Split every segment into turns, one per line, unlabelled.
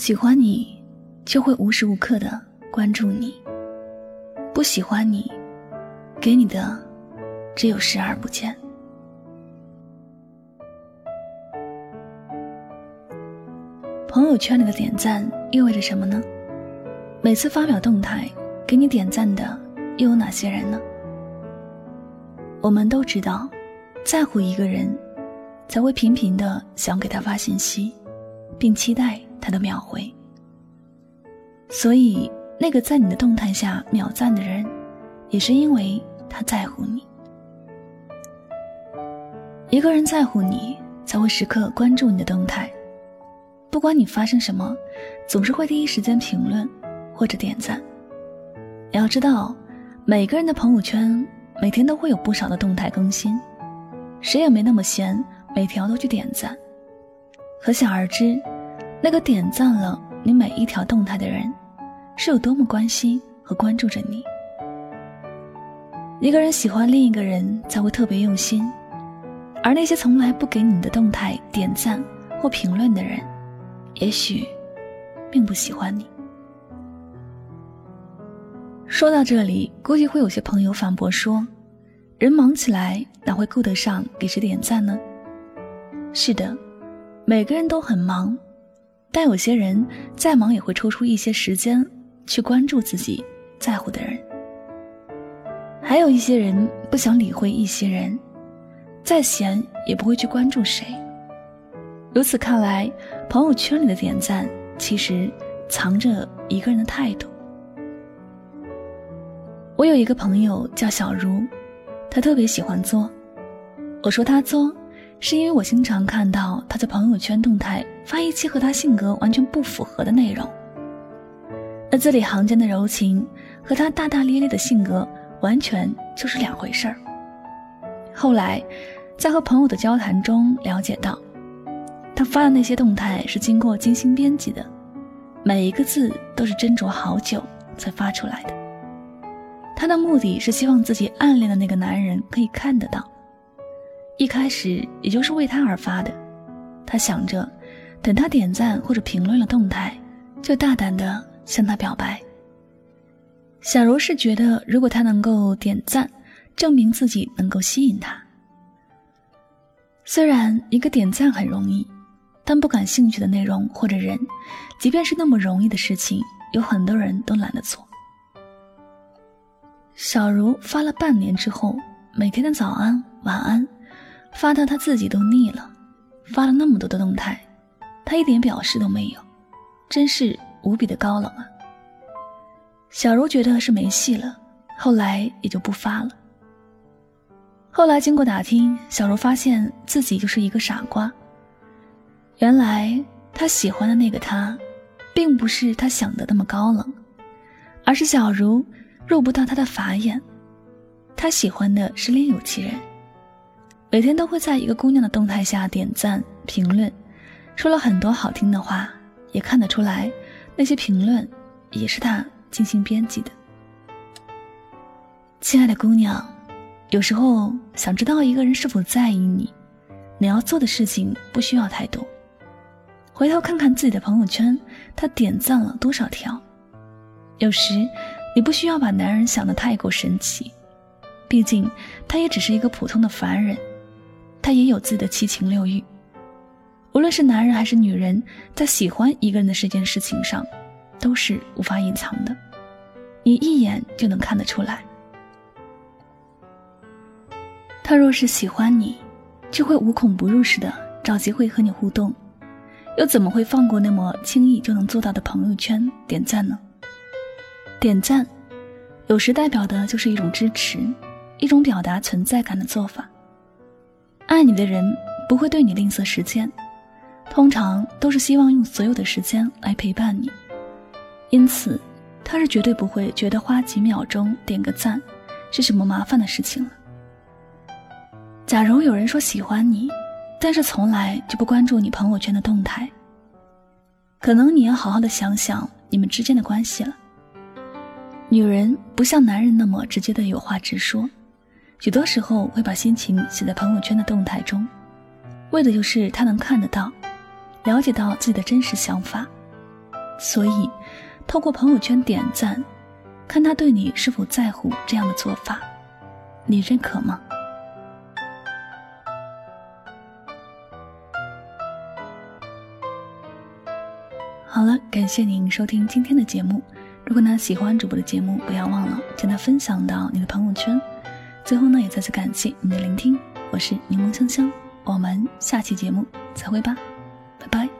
喜欢你，就会无时无刻的关注你；不喜欢你，给你的只有视而不见。朋友圈里的点赞意味着什么呢？每次发表动态，给你点赞的又有哪些人呢？我们都知道，在乎一个人，才会频频的想给他发信息，并期待他的秒回。所以，那个在你的动态下秒赞的人，也是因为他在乎你。一个人在乎你，才会时刻关注你的动态，不管你发生什么，总是会第一时间评论。或者点赞。你要知道，每个人的朋友圈每天都会有不少的动态更新，谁也没那么闲，每条都去点赞。可想而知，那个点赞了你每一条动态的人，是有多么关心和关注着你。一个人喜欢另一个人，才会特别用心，而那些从来不给你的动态点赞或评论的人，也许并不喜欢你。说到这里，估计会有些朋友反驳说：“人忙起来哪会顾得上给谁点赞呢？”是的，每个人都很忙，但有些人再忙也会抽出一些时间去关注自己在乎的人。还有一些人不想理会一些人，再闲也不会去关注谁。由此看来，朋友圈里的点赞其实藏着一个人的态度。我有一个朋友叫小茹，她特别喜欢作。我说她作，是因为我经常看到他在朋友圈动态发一期和他性格完全不符合的内容。那字里行间的柔情和他大大咧咧的性格完全就是两回事儿。后来，在和朋友的交谈中了解到，他发的那些动态是经过精心编辑的，每一个字都是斟酌好久才发出来的。他的目的是希望自己暗恋的那个男人可以看得到，一开始也就是为他而发的。他想着，等他点赞或者评论了动态，就大胆的向他表白。小柔是觉得，如果他能够点赞，证明自己能够吸引他。虽然一个点赞很容易，但不感兴趣的内容或者人，即便是那么容易的事情，有很多人都懒得做。小茹发了半年之后，每天的早安、晚安，发的他自己都腻了。发了那么多的动态，他一点表示都没有，真是无比的高冷啊！小茹觉得是没戏了，后来也就不发了。后来经过打听，小茹发现自己就是一个傻瓜。原来她喜欢的那个他，并不是她想的那么高冷，而是小茹。入不到他的法眼，他喜欢的是另有其人。每天都会在一个姑娘的动态下点赞评论，说了很多好听的话，也看得出来，那些评论也是他精心编辑的。亲爱的姑娘，有时候想知道一个人是否在意你，你要做的事情不需要太多，回头看看自己的朋友圈，他点赞了多少条，有时。你不需要把男人想得太过神奇，毕竟他也只是一个普通的凡人，他也有自己的七情六欲。无论是男人还是女人，在喜欢一个人的这件事情上，都是无法隐藏的，你一眼就能看得出来。他若是喜欢你，就会无孔不入似的找机会和你互动，又怎么会放过那么轻易就能做到的朋友圈点赞呢？点赞，有时代表的就是一种支持，一种表达存在感的做法。爱你的人不会对你吝啬时间，通常都是希望用所有的时间来陪伴你，因此他是绝对不会觉得花几秒钟点个赞是什么麻烦的事情了。假如有人说喜欢你，但是从来就不关注你朋友圈的动态，可能你要好好的想想你们之间的关系了。女人不像男人那么直接的有话直说，许多时候会把心情写在朋友圈的动态中，为的就是他能看得到，了解到自己的真实想法。所以，透过朋友圈点赞，看他对你是否在乎这样的做法，你认可吗？好了，感谢您收听今天的节目。如果呢喜欢主播的节目，不要忘了将它分享到你的朋友圈。最后呢，也再次感谢你的聆听，我是柠檬香香，我们下期节目再会吧，拜拜。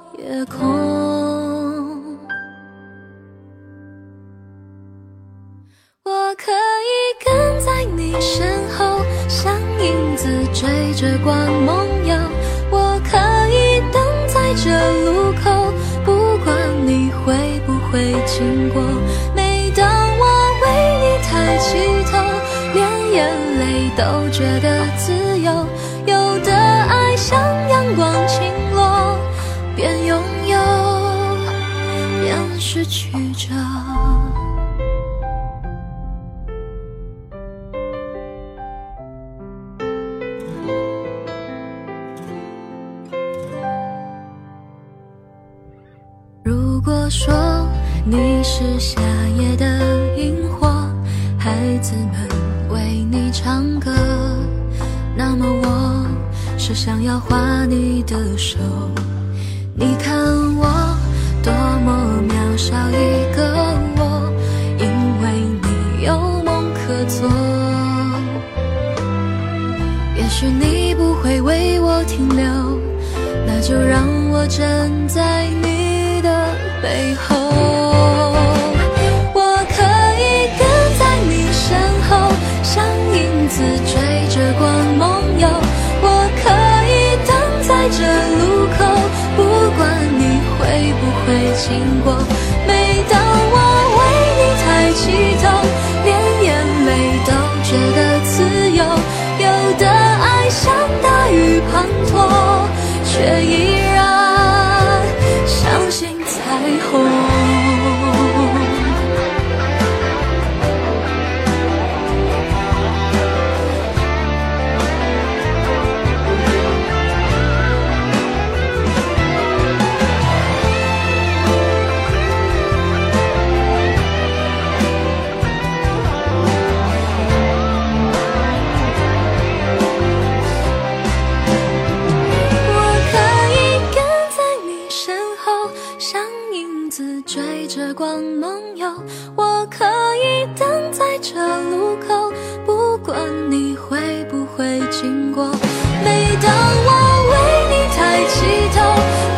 夜空，我可以跟在你身后，像影子追着光梦游。我可以等在这路口，不管你会不会经过。每当我为你抬起头，连眼泪都觉得自由。失去着。如果说你是夏夜的萤火，孩子们为你唱歌。那么我是想要画你的手，你看我多么少一个我，因为你有梦可做。也许你不会为我停留，那就让我站在你的背后。滂沱，却已。像影子追着光梦游我可以等在这路口不管你会不会经过。每当我为你抬起头